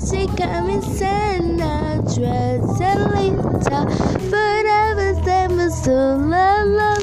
coming Sinatra, Selita, forever, ever so la so la.